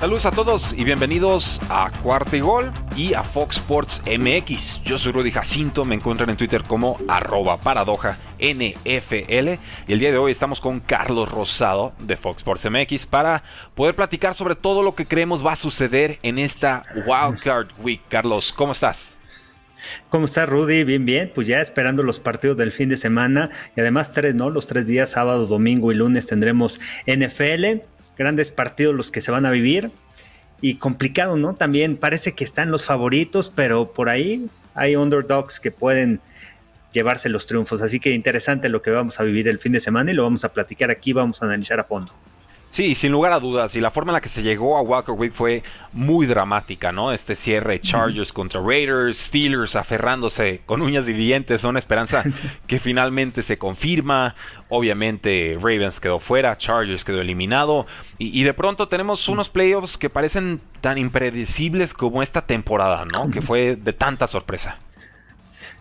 Saludos a todos y bienvenidos a Cuarto y Gol y a Fox Sports MX. Yo soy Rudy Jacinto, me encuentran en Twitter como arroba paradoja NFL y el día de hoy estamos con Carlos Rosado de Fox Sports MX para poder platicar sobre todo lo que creemos va a suceder en esta Wildcard Week. Carlos, ¿cómo estás? ¿Cómo estás, Rudy? Bien, bien. Pues ya esperando los partidos del fin de semana y además tres, ¿no? Los tres días, sábado, domingo y lunes tendremos NFL grandes partidos los que se van a vivir y complicado, ¿no? También parece que están los favoritos, pero por ahí hay underdogs que pueden llevarse los triunfos. Así que interesante lo que vamos a vivir el fin de semana y lo vamos a platicar aquí, vamos a analizar a fondo. Sí, sin lugar a dudas. Y la forma en la que se llegó a Walker Week fue muy dramática, ¿no? Este cierre Chargers contra Raiders, Steelers aferrándose con uñas y dientes, una esperanza que finalmente se confirma. Obviamente Ravens quedó fuera, Chargers quedó eliminado. Y, de pronto tenemos unos playoffs que parecen tan impredecibles como esta temporada, ¿no? Que fue de tanta sorpresa.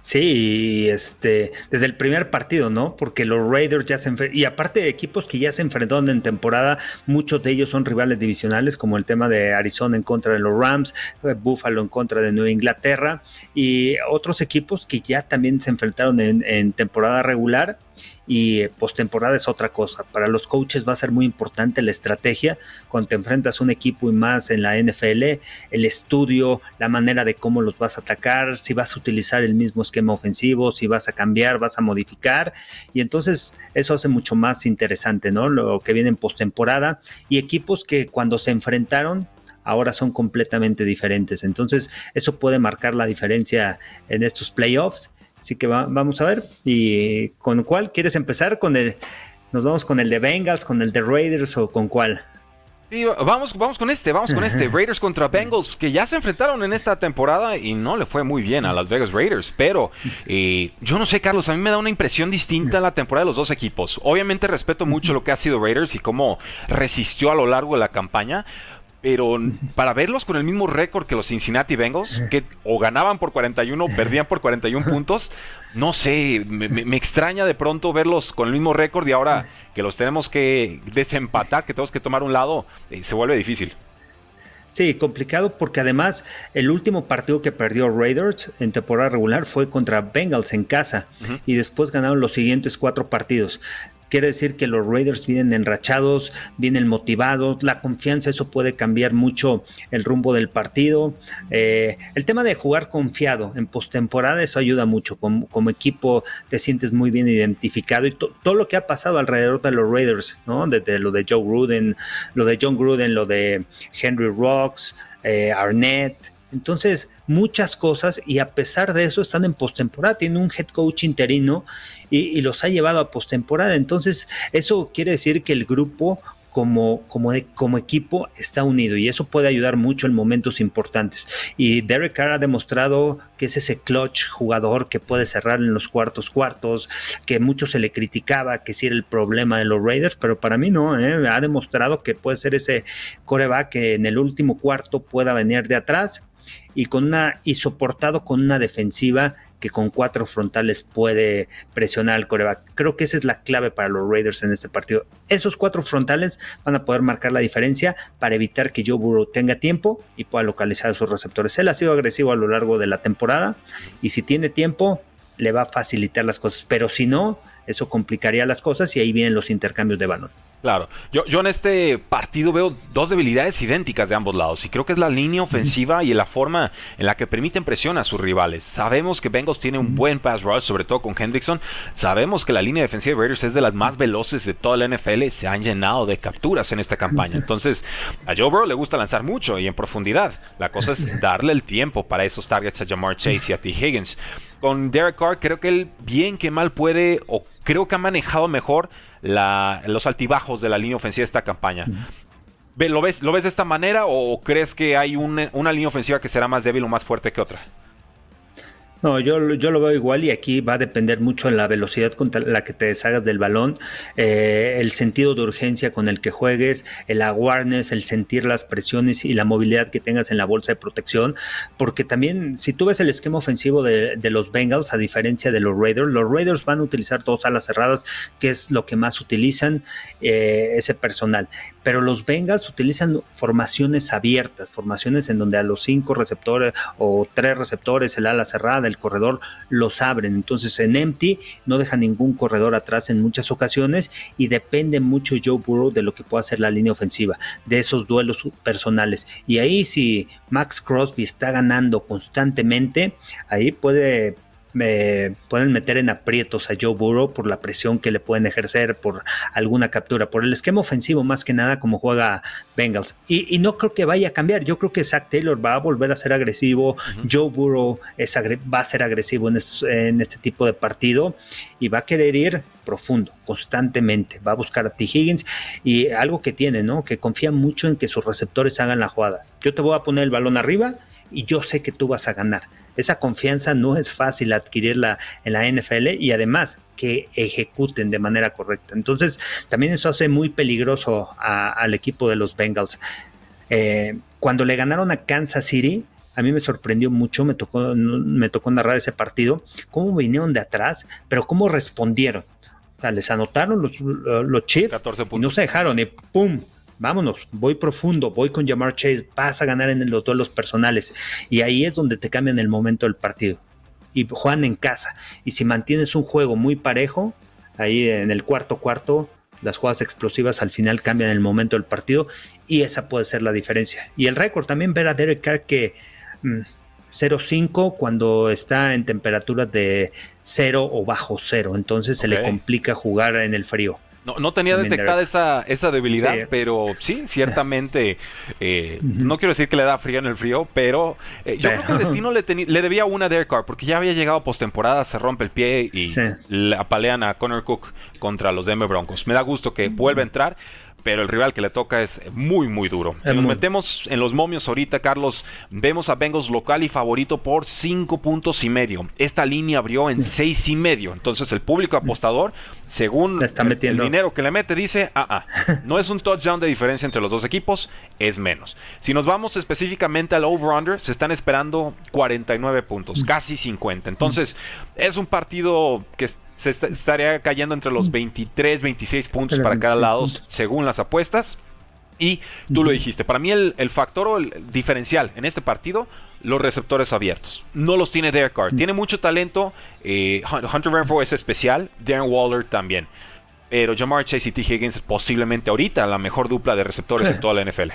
Sí, este, desde el primer partido, ¿no? Porque los Raiders ya se y aparte de equipos que ya se enfrentaron en temporada, muchos de ellos son rivales divisionales, como el tema de Arizona en contra de los Rams, eh, Buffalo en contra de Nueva Inglaterra, y otros equipos que ya también se enfrentaron en temporada regular y eh, postemporada es otra cosa. Para los coaches va a ser muy importante la estrategia cuando te enfrentas a un equipo y más en la NFL, el estudio, la manera de cómo los vas a atacar, si vas a utilizar el mismo esquema ofensivo, si vas a cambiar, vas a modificar y entonces eso hace mucho más interesante, ¿no? Lo que viene en postemporada y equipos que cuando se enfrentaron ahora son completamente diferentes. Entonces, eso puede marcar la diferencia en estos playoffs Así que vamos a ver. ¿Y con cuál quieres empezar? ¿Con el, ¿Nos vamos con el de Bengals, con el de Raiders o con cuál? vamos, vamos con este, vamos con este. Raiders contra Bengals, que ya se enfrentaron en esta temporada y no le fue muy bien a Las Vegas Raiders. Pero eh, yo no sé, Carlos, a mí me da una impresión distinta la temporada de los dos equipos. Obviamente respeto mucho lo que ha sido Raiders y cómo resistió a lo largo de la campaña pero para verlos con el mismo récord que los Cincinnati Bengals, que o ganaban por 41 o perdían por 41 puntos, no sé, me, extraña de pronto verlos con el mismo récord y ahora que los tenemos que desempatar, que tenemos que tomar un lado, eh, se vuelve difícil. Sí, complicado porque además el último partido que perdió Raiders en temporada regular fue contra Bengals en casa y después ganaron los siguientes cuatro partidos. Quiere decir que los Raiders vienen enrachados, vienen motivados, la confianza, eso puede cambiar mucho el rumbo del partido. Eh, el tema de jugar confiado en postemporada, eso ayuda mucho. Como, equipo te sientes muy bien identificado y todo lo que ha pasado alrededor de los Raiders, ¿no? Desde lo de Joe Gruden, lo de John Gruden, lo de Henry Rocks, eh, Arnett. Entonces, muchas cosas y a pesar de eso están en postemporada. Tiene un head coach interino y, los ha llevado a postemporada. Entonces, eso quiere decir que el grupo como, como, como, equipo está unido y eso puede ayudar mucho en momentos importantes. Y Derek Carr ha demostrado que es ese clutch jugador que puede cerrar en los cuartos cuartos, que mucho se le criticaba que si era el problema de los Raiders, pero para mí no, ¿eh? ha demostrado que puede ser ese coreback que en el último cuarto pueda venir de atrás y con una y soportado con una defensiva que con cuatro frontales puede presionar al coreback. Creo que esa es la clave para los Raiders en este partido. Esos cuatro frontales van a poder marcar la diferencia para evitar que Joe Burrow tenga tiempo y pueda localizar a sus receptores. Él ha sido agresivo a lo largo de la temporada y si tiene tiempo le va a facilitar las cosas, pero si no, eso complicaría las cosas y ahí vienen los intercambios de balón. Claro, yo, yo en este partido veo dos debilidades idénticas de ambos lados y creo que es la línea ofensiva y la forma en la que permiten presión a sus rivales. Sabemos que Bengals tiene un buen pass rush, sobre todo con Hendrickson. Sabemos que la línea defensiva de Raiders es de las más veloces de toda la NFL y se han llenado de capturas en esta campaña. Entonces, a Joe Burrow le gusta lanzar mucho y en profundidad. La cosa es darle el tiempo para esos targets a Jamar Chase y a T. Higgins. Con Derek Carr creo que él bien que mal puede o creo que ha manejado mejor los altibajos de la línea ofensiva de esta campaña. ¿Lo ves, ¿Lo ves de esta manera o crees que hay una línea ofensiva que será más débil o más fuerte que otra? No, yo, yo lo veo igual y aquí va a depender mucho de la velocidad con la que te deshagas del balón, eh, el sentido de urgencia con el que juegues, el awareness, el sentir las presiones y la movilidad que tengas en la bolsa de protección, porque también si tú ves el esquema ofensivo de, los Bengals, a diferencia de los Raiders, los Raiders van a utilizar dos alas cerradas, que es lo que más utilizan eh, ese personal, pero los Bengals utilizan formaciones abiertas, formaciones en donde a los cinco receptores o tres receptores, el ala cerrada, el corredor los abren. Entonces en empty no deja ningún corredor atrás en muchas ocasiones y depende mucho Joe Burrow de lo que pueda hacer la línea ofensiva, de esos duelos personales. Y ahí si Max Crosby está ganando constantemente, ahí puede me pueden meter en aprietos a Joe Burrow por la presión que le pueden ejercer, por alguna captura, por el esquema ofensivo más que nada como juega Bengals. Y, no creo que vaya a cambiar. Yo creo que Zach Taylor va a volver a ser agresivo. Joe Burrow va a ser agresivo en, en este tipo de partido y va a querer ir profundo, constantemente. Va a buscar a T. Higgins y algo que tiene, ¿no? Que confía mucho en que sus receptores hagan la jugada. Yo te voy a poner el balón arriba y yo sé que tú vas a ganar esa confianza no es fácil adquirirla en la NFL y además que ejecuten de manera correcta. Entonces, también eso hace muy peligroso al equipo de los Bengals. Eh, cuando le ganaron a Kansas City, a mí me sorprendió mucho, me tocó, me tocó narrar ese partido, cómo vinieron de atrás, pero cómo respondieron. O sea, les anotaron los, los Chiefs y no se dejaron y ¡pum! Vámonos, voy profundo, voy con Jamar Chase, vas a ganar en los duelos personales. Y ahí es donde te cambian el momento del partido. Y juegan en casa. Y si mantienes un juego muy parejo, ahí en el cuarto cuarto, las jugadas explosivas al final cambian el momento del partido y esa puede ser la diferencia. Y el récord también ver a Derek Carr que 0-5 mm, cuando está en temperaturas de 0 o bajo 0, entonces se le complica jugar en el frío. No, tenía detectada esa, esa debilidad, pero sí, ciertamente. Eh, no quiero decir que le da frío en el frío, pero eh, yo creo que el destino le, le debía una a Derek Carr, porque ya había llegado postemporada, se rompe el pie y le apalean a Connor Cook contra los Denver Broncos. Me da gusto que vuelva a entrar pero el rival que le toca es muy, muy duro. Si nos metemos en los momios ahorita, Carlos, vemos a Bengals local y favorito por cinco puntos y medio. Esta línea abrió en seis y medio. Entonces el público apostador, según el, dinero que le mete, dice, ah, ah, no es un touchdown de diferencia entre los dos equipos, es menos. Si nos vamos específicamente al over-under, se están esperando 49 puntos, casi 50. Entonces, es un partido que se estaría cayendo entre los 23, 26 puntos para cada lado, según las apuestas. Y tú lo dijiste, para mí el, factor o el diferencial en este partido, los receptores abiertos. No los tiene Derek Carr. Tiene mucho talento. Eh, Hunter Renfro es especial. Darren Waller también. Pero Jamar Chase y T. Higgins posiblemente ahorita la mejor dupla de receptores en toda la NFL.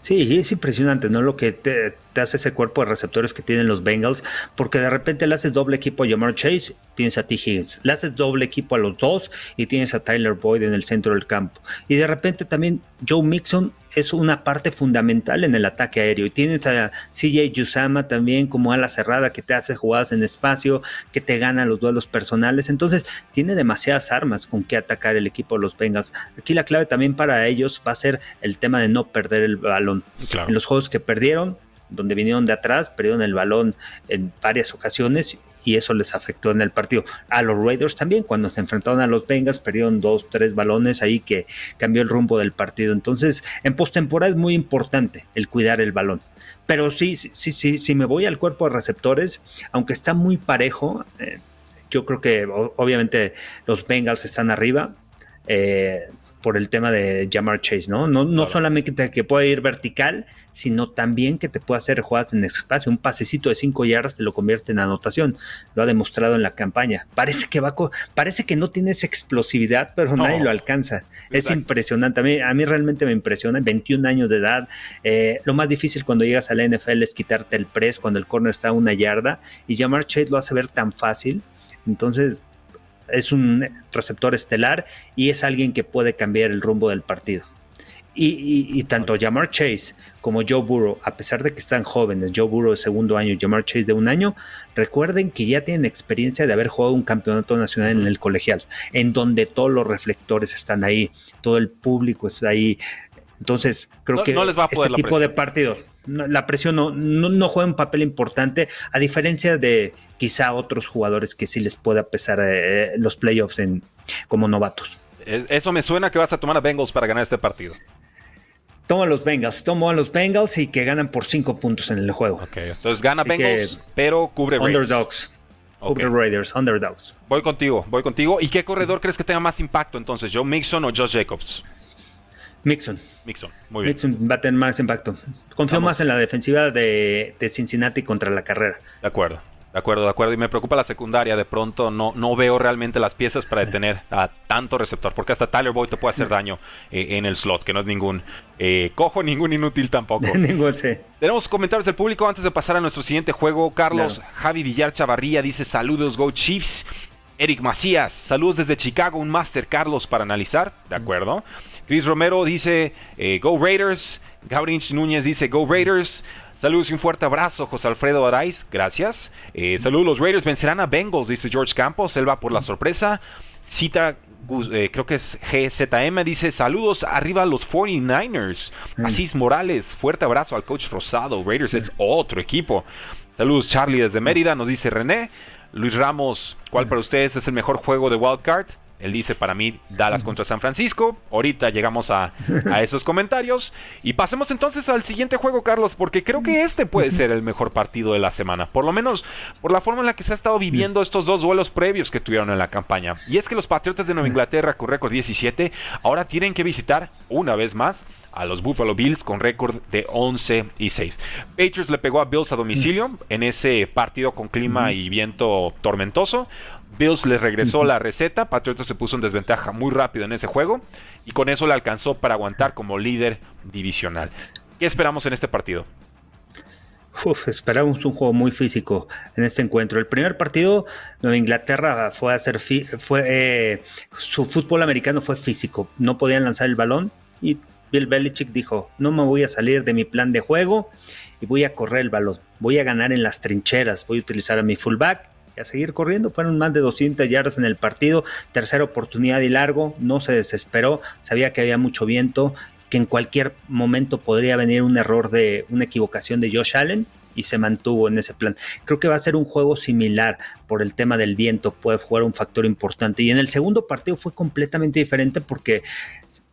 Sí, es impresionante, ¿no? Lo que te, hace ese cuerpo de receptores que tienen los Bengals, porque de repente le haces doble equipo a Jamar Chase, tienes a T. Higgins, le haces doble equipo a los dos y tienes a Tyler Boyd en el centro del campo. Y de repente también Joe Mixon es una parte fundamental en el ataque aéreo. Y tienes a CJ Yusama también como ala cerrada que te hace jugadas en espacio, que te gana los duelos personales. Entonces, tiene demasiadas armas con que atacar el equipo de los Bengals. Aquí la clave también para ellos va a ser el tema de no perder el balón. En los juegos que perdieron, donde vinieron de atrás, perdieron el balón en varias ocasiones y eso les afectó en el partido. A los Raiders también, cuando se enfrentaron a los Bengals, perdieron dos, tres balones ahí que cambió el rumbo del partido. Entonces, en postemporada es muy importante el cuidar el balón. Pero sí, sí, sí, si me voy al cuerpo de receptores, aunque está muy parejo, eh, yo creo que obviamente los Bengals están arriba. Eh, por el tema de Jamar Chase, ¿no? No, no solamente que pueda ir vertical, sino también que te pueda hacer jugadas en espacio. Un pasecito de 5 yardas te lo convierte en anotación. Lo ha demostrado en la campaña. Parece que va, parece que no tiene esa explosividad, pero nadie lo alcanza. Es impresionante. A mí, a mí realmente me impresiona. 21 años de edad. Eh, lo más difícil cuando llegas a la NFL es quitarte el press cuando el corner está a una yarda. Y Jamar Chase lo hace ver tan fácil. Entonces, es un receptor estelar y es alguien que puede cambiar el rumbo del partido. Y, tanto Jamar Chase como Joe Burrow, a pesar de que están jóvenes, Joe Burrow de segundo año, Jamar Chase de un año, recuerden que ya tienen experiencia de haber jugado un campeonato nacional en el colegial, en donde todos los reflectores están ahí, todo el público está ahí. Entonces, creo que este tipo de partido la presión no, no, juega un papel importante, a diferencia de quizá otros jugadores que sí les pueda pesar eh, los playoffs en, como novatos. Eso me suena que vas a tomar a Bengals para ganar este partido. Toma los Bengals, tomo a los Bengals y que ganan por 5 puntos en el juego. Ok, entonces gana Bengals, pero cubre Raiders. Underdogs. Cubre Raiders, underdogs. Voy contigo, voy contigo. ¿Y qué corredor crees que tenga más impacto entonces, Joe Mixon o Josh Jacobs? Mixon. Mixon, muy bien. Mixon va a tener más impacto. Confío más en la defensiva de, Cincinnati contra la carrera. De acuerdo. De acuerdo, de acuerdo. Y me preocupa la secundaria. De pronto no, no veo realmente las piezas para detener a tanto receptor. Porque hasta Tyler Boyd te puede hacer daño eh, en el slot, que no es ningún eh, cojo, ningún inútil tampoco. ningún, sí. Tenemos comentarios del público antes de pasar a nuestro siguiente juego. Carlos Javi Villar Chavarría dice: Saludos, Go Chiefs. Eric Macías, saludos desde Chicago, un Master Carlos para analizar. De acuerdo. Chris Romero dice eh, Go Raiders. Gabriel Núñez dice Go Raiders. Saludos y un fuerte abrazo, José Alfredo Araiz. Gracias. Eh, saludos, los Raiders vencerán a Bengals, dice George Campos. Él va por la sorpresa. Cita, eh, creo que es GZM, dice saludos arriba a los 49ers. Mm. Asís Morales, fuerte abrazo al coach Rosado. Raiders es otro equipo. Saludos, Charlie desde Mérida, nos dice René. Luis Ramos, ¿cuál para ustedes es el mejor juego de Wildcard? Él dice, para mí, Dallas contra San Francisco. Ahorita llegamos a, esos comentarios. Y pasemos entonces al siguiente juego, Carlos, porque creo que este puede ser el mejor partido de la semana. Por lo menos por la forma en la que se ha estado viviendo estos dos duelos previos que tuvieron en la campaña. Y es que los Patriotas de Nueva Inglaterra con récord 17 ahora tienen que visitar una vez más a los Buffalo Bills con récord de 11 y 6. Patriots le pegó a Bills a domicilio en ese partido con clima y viento tormentoso. Bills les regresó la receta, Patriotas se puso en desventaja muy rápido en ese juego y con eso le alcanzó para aguantar como líder divisional. ¿Qué esperamos en este partido? Uf, esperamos un juego muy físico en este encuentro. El primer partido, Nueva Inglaterra fue a hacer fue eh, su fútbol americano fue físico, no podían lanzar el balón y Bill Belichick dijo, no me voy a salir de mi plan de juego y voy a correr el balón, voy a ganar en las trincheras, voy a utilizar a mi fullback y a seguir corriendo. Fueron más de 200 yardas en el partido, tercera oportunidad y largo, no se desesperó, sabía que había mucho viento, que en cualquier momento podría venir un error de una equivocación de Josh Allen y se mantuvo en ese plan. Creo que va a ser un juego similar por el tema del viento, puede jugar un factor importante. Y en el segundo partido fue completamente diferente porque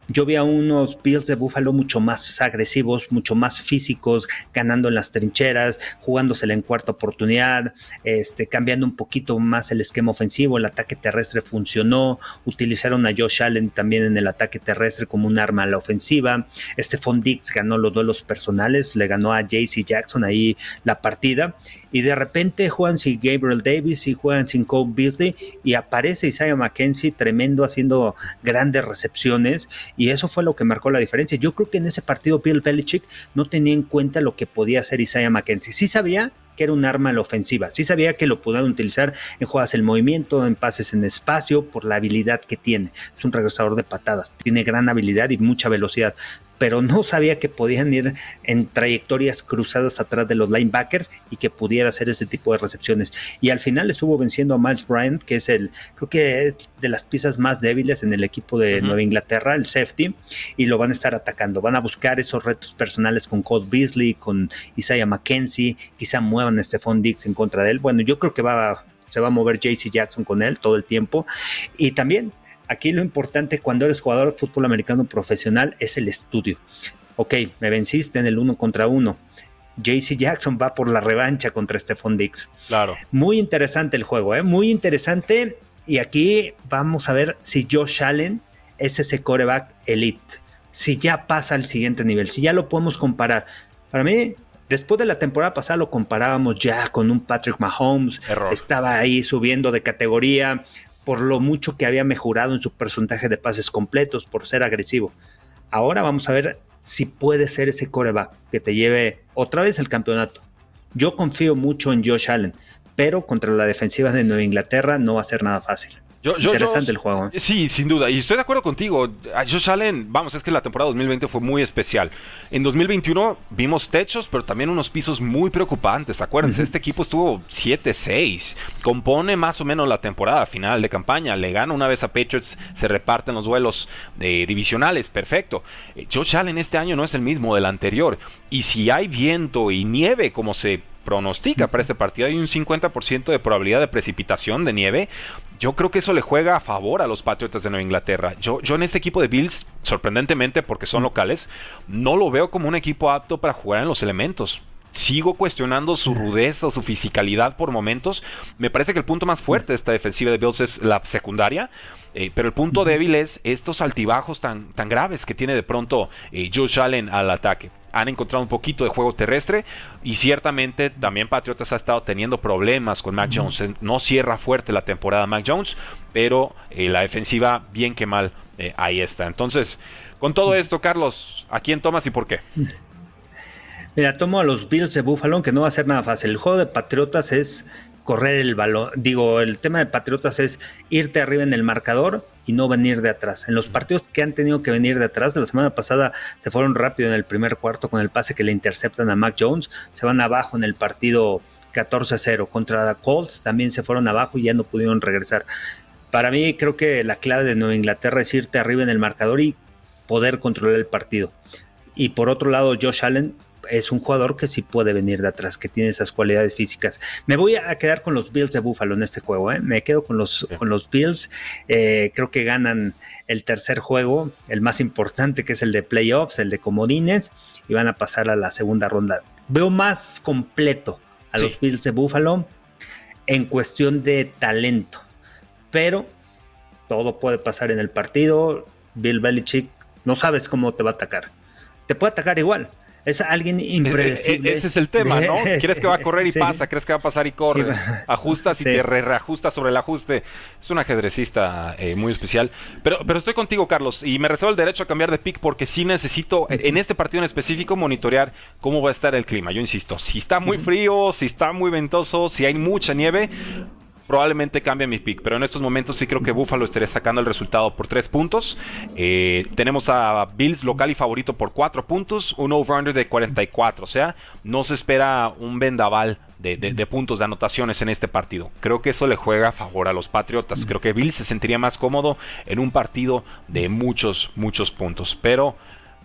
yo vi a unos Bills de Buffalo mucho más agresivos, mucho más físicos, ganando en las trincheras, jugándosela en cuarta oportunidad, este, cambiando un poquito más el esquema ofensivo, el ataque terrestre funcionó, utilizaron a Josh Allen también en el ataque terrestre como un arma a la ofensiva, Stephon Dix ganó los duelos personales, le ganó a JC Jackson ahí la partida y de repente juegan sin Gabriel Davis y juegan sin Cole Beasley y aparece Isaiah McKenzie tremendo haciendo grandes recepciones y eso fue lo que marcó la diferencia. Yo creo que en ese partido Bill Belichick no tenía en cuenta lo que podía hacer Isaiah McKenzie. Sí sabía que era un arma en la ofensiva. Sí sabía que lo podían utilizar en jugadas en movimiento, en pases en espacio, por la habilidad que tiene. Es un regresador de patadas, tiene gran habilidad y mucha velocidad pero no sabía que podían ir en trayectorias cruzadas atrás de los linebackers y que pudiera hacer ese tipo de recepciones. Y al final estuvo venciendo a Miles Bryant, que es el, creo que es de las piezas más débiles en el equipo de Nueva Inglaterra, el safety, y lo van a estar atacando. Van a buscar esos retos personales con Cole Beasley, con Isaiah McKenzie, quizá muevan a Stephon Dix en contra de él. Bueno, yo creo que va se va a mover JC Jackson con él todo el tiempo. Y también Aquí lo importante cuando eres jugador de fútbol americano profesional es el estudio. Ok, me venciste en el uno contra uno. JC Jackson va por la revancha contra Stephon Dix. Claro. Muy interesante el juego, ¿eh? muy interesante. Y aquí vamos a ver si Josh Allen es ese coreback elite. Si ya pasa al siguiente nivel, si ya lo podemos comparar. Para mí, Después de la temporada pasada lo comparábamos ya con un Patrick Mahomes. Estaba ahí subiendo de categoría por lo mucho que había mejorado en su porcentaje de pases completos, por ser agresivo. Ahora vamos a ver si puede ser ese coreback que te lleve otra vez el campeonato. Yo confío mucho en Josh Allen, pero contra la defensiva de Nueva Inglaterra no va a ser nada fácil. Interesante el juego. ¿eh? Sí, sin duda. Y estoy de acuerdo contigo. Josh Allen, vamos, es que la temporada 2020 fue muy especial. En 2021 vimos techos, pero también unos pisos muy preocupantes. Acuérdense, este equipo estuvo 7-6. Compone más o menos la temporada final de campaña. Le gana una vez a Patriots, se reparten los duelos eh, divisionales. Perfecto. Eh, Josh Allen este año no es el mismo del anterior. Y si hay viento y nieve, como se pronostica para este partido. Hay un 50% de probabilidad de precipitación de nieve. Yo creo que eso le juega a favor a los Patriotas de Nueva Inglaterra. Yo, yo en este equipo de Bills, sorprendentemente porque son locales, no lo veo como un equipo apto para jugar en los elementos. Sigo cuestionando su rudeza o su fisicalidad por momentos. Me parece que el punto más fuerte de esta defensiva de Bills es la secundaria. Eh, pero el punto débil es estos altibajos tan, tan graves que tiene de pronto eh, Josh Allen al ataque han encontrado un poquito de juego terrestre y ciertamente también Patriotas ha estado teniendo problemas con Mac Jones. No cierra fuerte la temporada Mac Jones, pero eh, la defensiva bien que mal eh, ahí está. Entonces, con todo esto, Carlos, ¿a quién tomas y por qué? Mira, tomo a los Bills de Buffalo, que no va a ser nada fácil. El juego de Patriotas es correr el balón. Digo, el tema de Patriotas es irte arriba en el marcador y no venir de atrás. En los partidos que han tenido que venir de atrás, la semana pasada se fueron rápido en el primer cuarto con el pase que le interceptan a Mac Jones, se van abajo en el partido 14-0 contra Colts, también se fueron abajo y ya no pudieron regresar. Para mí creo que la clave de Nueva Inglaterra es irte arriba en el marcador y poder controlar el partido. Y por otro lado, Josh Allen es un jugador que sí puede venir de atrás, que tiene esas cualidades físicas. Me voy a quedar con los Bills de Buffalo en este juego, ¿eh? me quedo con los, con los Bills. Eh, creo que ganan el tercer juego, el más importante que es el de playoffs, el de comodines, y van a pasar a la segunda ronda. Veo más completo a los Bills de Buffalo en cuestión de talento, pero todo puede pasar en el partido. Bill Belichick no sabes cómo te va a atacar. Te puede atacar igual, es alguien impredecible. Ese es el tema, ¿no? ¿Quieres que va a correr y pasa? ¿Crees que va a pasar y corre? Ajustas y te reajustas sobre el ajuste. Es un ajedrecista eh, muy especial. Pero, pero estoy contigo, Carlos, y me reservo el derecho a cambiar de pick porque sí necesito, en este partido en específico, monitorear cómo va a estar el clima. Yo insisto, si está muy frío, si está muy ventoso, si hay mucha nieve, probablemente cambie mi pick, pero en estos momentos sí creo que Buffalo estaría sacando el resultado por tres puntos. Eh, tenemos a Bills local y favorito por cuatro puntos, un over-under de 44, o sea, no se espera un vendaval de, de, puntos de anotaciones en este partido. Creo que eso le juega a favor a los Patriotas. Creo que Bills se sentiría más cómodo en un partido de muchos, muchos puntos, pero...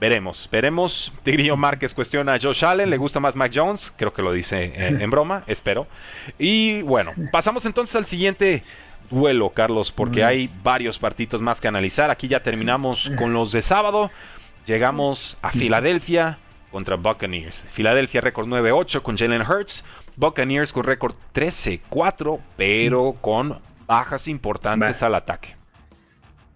Veremos, veremos. Tigrillo Márquez cuestiona a Josh Allen, le gusta más Mac Jones, creo que lo dice en, broma, espero. Y bueno, pasamos entonces al siguiente duelo, Carlos, porque hay varios partidos más que analizar. Aquí ya terminamos con los de sábado. Llegamos a Filadelfia contra Buccaneers. Filadelfia récord 9-8 con Jalen Hurts. Buccaneers con récord 13-4, pero con bajas importantes al ataque.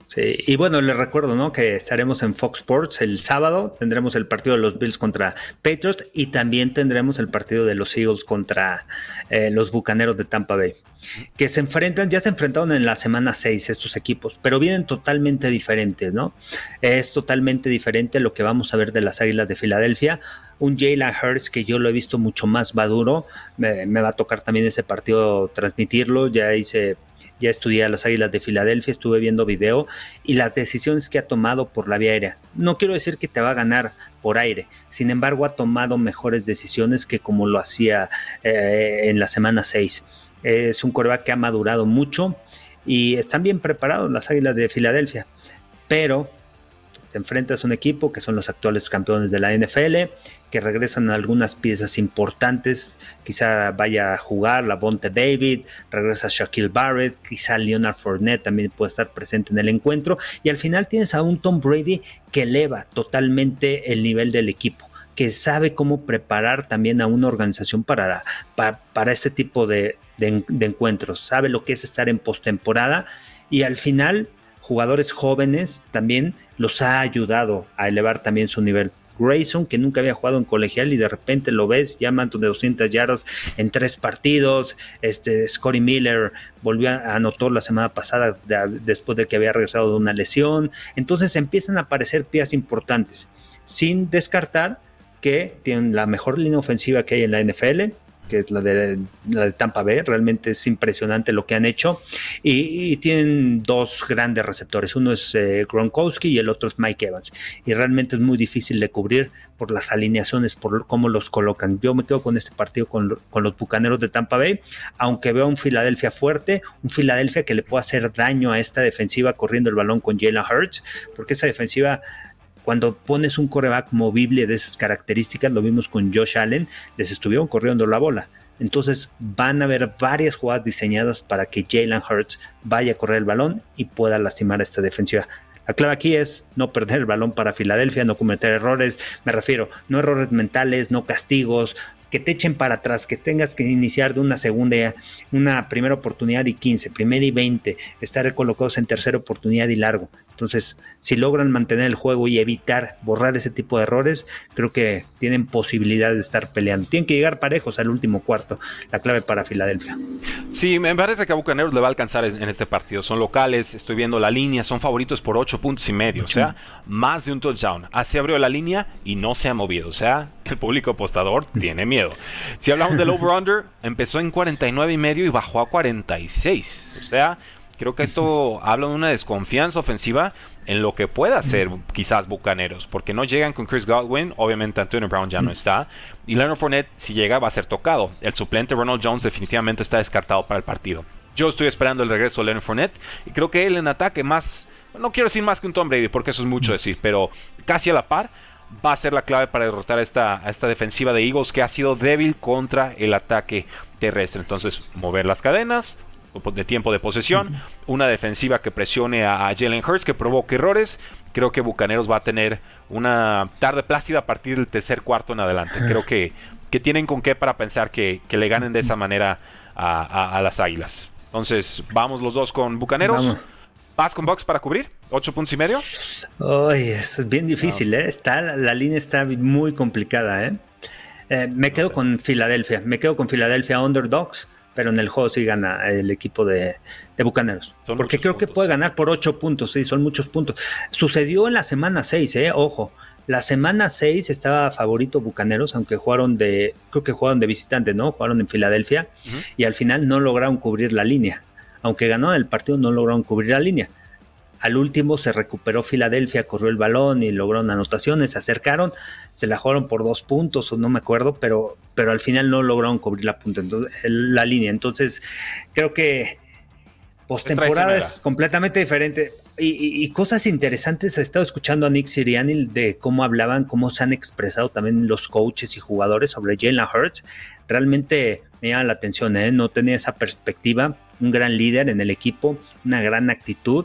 Sí, y bueno, les recuerdo, ¿no? Que estaremos en Fox Sports el sábado, tendremos el partido de los Bills contra Patriots y también tendremos el partido de los Eagles contra eh, los Bucaneros de Tampa Bay, que se enfrentan, ya se enfrentaron en la semana 6 estos equipos, pero vienen totalmente diferentes, ¿no? Es totalmente diferente lo que vamos a ver de las Águilas de Filadelfia un Jalen Hurts que yo lo he visto mucho más maduro. Me, me, va a tocar también ese partido transmitirlo. Ya hice ya estudié a las Águilas de Filadelfia, estuve viendo video y las decisiones que ha tomado por la vía aérea. No quiero decir que te va a ganar por aire, sin embargo ha tomado mejores decisiones que como lo hacía eh, en la semana 6. Es un coreback que ha madurado mucho y están bien preparados las Águilas de Filadelfia, pero enfrentas a un equipo que son los actuales campeones de la NFL, que regresan algunas piezas importantes, quizá vaya a jugar la Bonte David, regresa Shaquille Barrett, quizá Leonard Fournette también puede estar presente en el encuentro, y al final tienes a un Tom Brady que eleva totalmente el nivel del equipo que sabe cómo preparar también a una organización para, para, este tipo de, de encuentros, sabe lo que es estar en postemporada y al final jugadores jóvenes también los ha ayudado a elevar también su nivel. Grayson, que nunca había jugado en colegial y de repente lo ves, ya manto de 200 yardas en tres partidos. Este, Scotty Miller volvió a anotar la semana pasada después de que había regresado de una lesión. Entonces empiezan a aparecer piezas importantes, sin descartar que tienen la mejor línea ofensiva que hay en la NFL que es la de, la de Tampa Bay. Realmente es impresionante lo que han hecho. Y, tienen dos grandes receptores. Uno es eh, Gronkowski y el otro es Mike Evans. Y realmente es muy difícil de cubrir por las alineaciones, por cómo los colocan. Yo me quedo con este partido con, con los Bucaneros de Tampa Bay, aunque veo un Filadelfia fuerte, un Filadelfia que le puede hacer daño a esta defensiva corriendo el balón con Jalen Hurts, porque esa defensiva cuando pones un coreback movible de esas características, lo vimos con Josh Allen, les estuvieron corriendo la bola. Entonces van a haber varias jugadas diseñadas para que Jalen Hurts vaya a correr el balón y pueda lastimar a esta defensiva. La clave aquí es no perder el balón para Filadelfia, no cometer errores, me refiero, no errores mentales, no castigos, que te echen para atrás, que tengas que iniciar de una segunda, una primera oportunidad y 15, primera y 20, estar colocados en tercera oportunidad y largo. Entonces, si logran mantener el juego y evitar borrar ese tipo de errores, creo que tienen posibilidad de estar peleando. Tienen que llegar parejos al último cuarto, la clave para Filadelfia. Sí, me parece que a Bucaneros le va a alcanzar en este partido. Son locales, estoy viendo la línea, son favoritos por 8 puntos y medio, o sea, más de un touchdown. Así abrió la línea y no se ha movido, o sea, el público apostador tiene miedo. Si hablamos del over-under, empezó en 49 y medio y bajó a 46, o sea, Creo que esto habla de una desconfianza ofensiva en lo que pueda hacer quizás Bucaneros, porque no llegan con Chris Godwin, obviamente Antonio Brown ya no está, y Leonard Fournette si llega va a ser tocado. El suplente Ronald Jones definitivamente está descartado para el partido. Yo estoy esperando el regreso de Leonard Fournette y creo que él en ataque más, no quiero decir más que un Tom Brady porque eso es mucho decir, pero casi a la par va a ser la clave para derrotar a esta, a esta defensiva de Eagles que ha sido débil contra el ataque terrestre. Entonces, mover las cadenas, de tiempo de posesión, una defensiva que presione a, Jalen Hurts, que provoque errores. Creo que Bucaneros va a tener una tarde plácida a partir del tercer cuarto en adelante. Creo que, que tienen con qué para pensar que, le ganen de esa manera a, las Águilas. Entonces, vamos los dos con Bucaneros. ¿Vas con Box para cubrir? ¿Ocho puntos y medio? Ay, es bien difícil, ¿eh? Está, la línea está muy complicada, ¿eh? eh me quedo con Filadelfia. Me quedo con Filadelfia Underdogs pero en el juego sí gana el equipo de, Bucaneros. porque creo que puede ganar por 8 puntos, sí, son muchos puntos. Sucedió en la semana 6, eh, ojo. La semana 6 estaba favorito Bucaneros, aunque jugaron de, creo que jugaron de visitante, ¿no? Jugaron en Filadelfia y al final no lograron cubrir la línea. Aunque ganaron el partido, no lograron cubrir la línea. Al último se recuperó Filadelfia, corrió el balón y lograron anotaciones, se acercaron, se la jugaron por dos puntos o no me acuerdo, pero, pero al final no lograron cubrir la punta, entonces, la línea. Entonces, creo que postemporada es completamente diferente. Y, cosas interesantes, he estado escuchando a Nick Siriani de cómo hablaban, cómo se han expresado también los coaches y jugadores sobre Jalen Hurts. Realmente me llama la atención, ¿eh? no tenía esa perspectiva. Un gran líder en el equipo, una gran actitud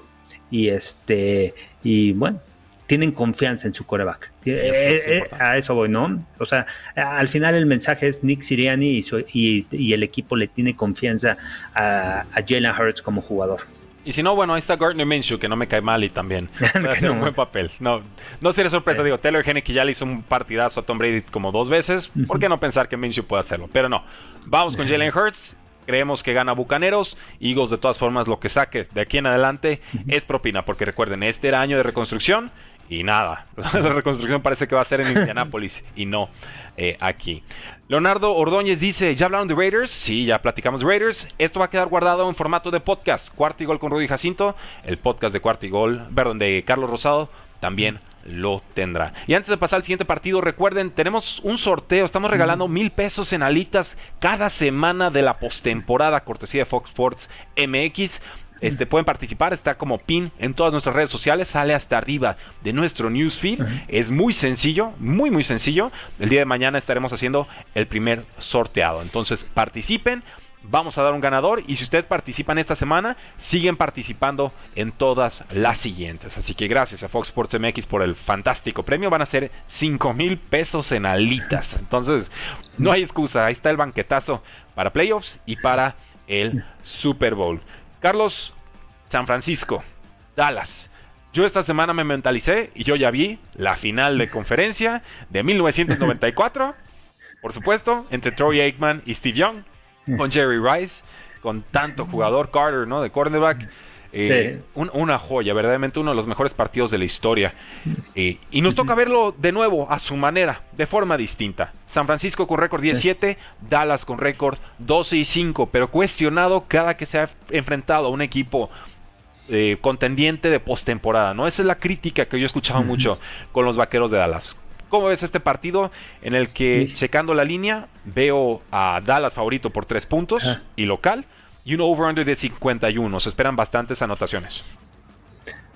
y este, y bueno, tienen confianza en su coreback. Eh, eh, a eso voy, ¿no? O sea, al final el mensaje es Nick Siriani y, y, el equipo le tiene confianza a, Jalen Hurts como jugador. Y si no, bueno, ahí está Gardner Minshew, que no me cae mal y también un buen papel. No, no sería sorpresa, digo, Taylor que ya le hizo un partidazo a Tom Brady como dos veces. ¿Por qué no pensar que Minshew puede hacerlo? Pero no, vamos con Jalen Hurts Creemos que gana Bucaneros. Eagles, de todas formas, lo que saque de aquí en adelante es propina. Porque recuerden, este era año de reconstrucción y nada. La reconstrucción parece que va a ser en Indianapolis y no eh, aquí. Leonardo Ordóñez dice: ¿Ya hablaron de Raiders? Sí, ya platicamos de Raiders. Esto va a quedar guardado en formato de podcast. Cuarto y gol con Rudy Jacinto. El podcast de Cuarto y gol, perdón, de Carlos Rosado. También lo tendrá. Y antes de pasar al siguiente partido, recuerden, tenemos un sorteo, estamos regalando mil pesos en alitas cada semana de la postemporada, cortesía de Fox Sports MX. Este, pueden participar, está como pin en todas nuestras redes sociales, sale hasta arriba de nuestro newsfeed. Es muy sencillo, muy muy sencillo. El día de mañana estaremos haciendo el primer sorteado. Entonces participen, vamos a dar un ganador y si ustedes participan esta semana, siguen participando en todas las siguientes. Así que gracias a Fox Sports MX por el fantástico premio. Van a ser 5 mil pesos en alitas. Entonces, no hay excusa. Ahí está el banquetazo para playoffs y para el Super Bowl. Carlos, San Francisco. Dallas. Yo esta semana me mentalicé y yo ya vi la final de conferencia de 1994, por supuesto, entre Troy Aikman y Steve Young, con Jerry Rice, con tanto jugador Carter, ¿no? De cornerback. Eh, una joya, verdaderamente uno de los mejores partidos de la historia. Eh, y nos toca verlo de nuevo a su manera, de forma distinta. San Francisco con récord 17, Dallas con récord 12 y 5, pero cuestionado cada que se ha enfrentado a un equipo eh, contendiente de postemporada, ¿no? Esa es la crítica que yo he escuchado mucho con los vaqueros de Dallas. ¿Cómo ves este partido en el que, checando la línea, veo a Dallas favorito por 3 puntos y local? y un over-under de 51. Se esperan bastantes anotaciones.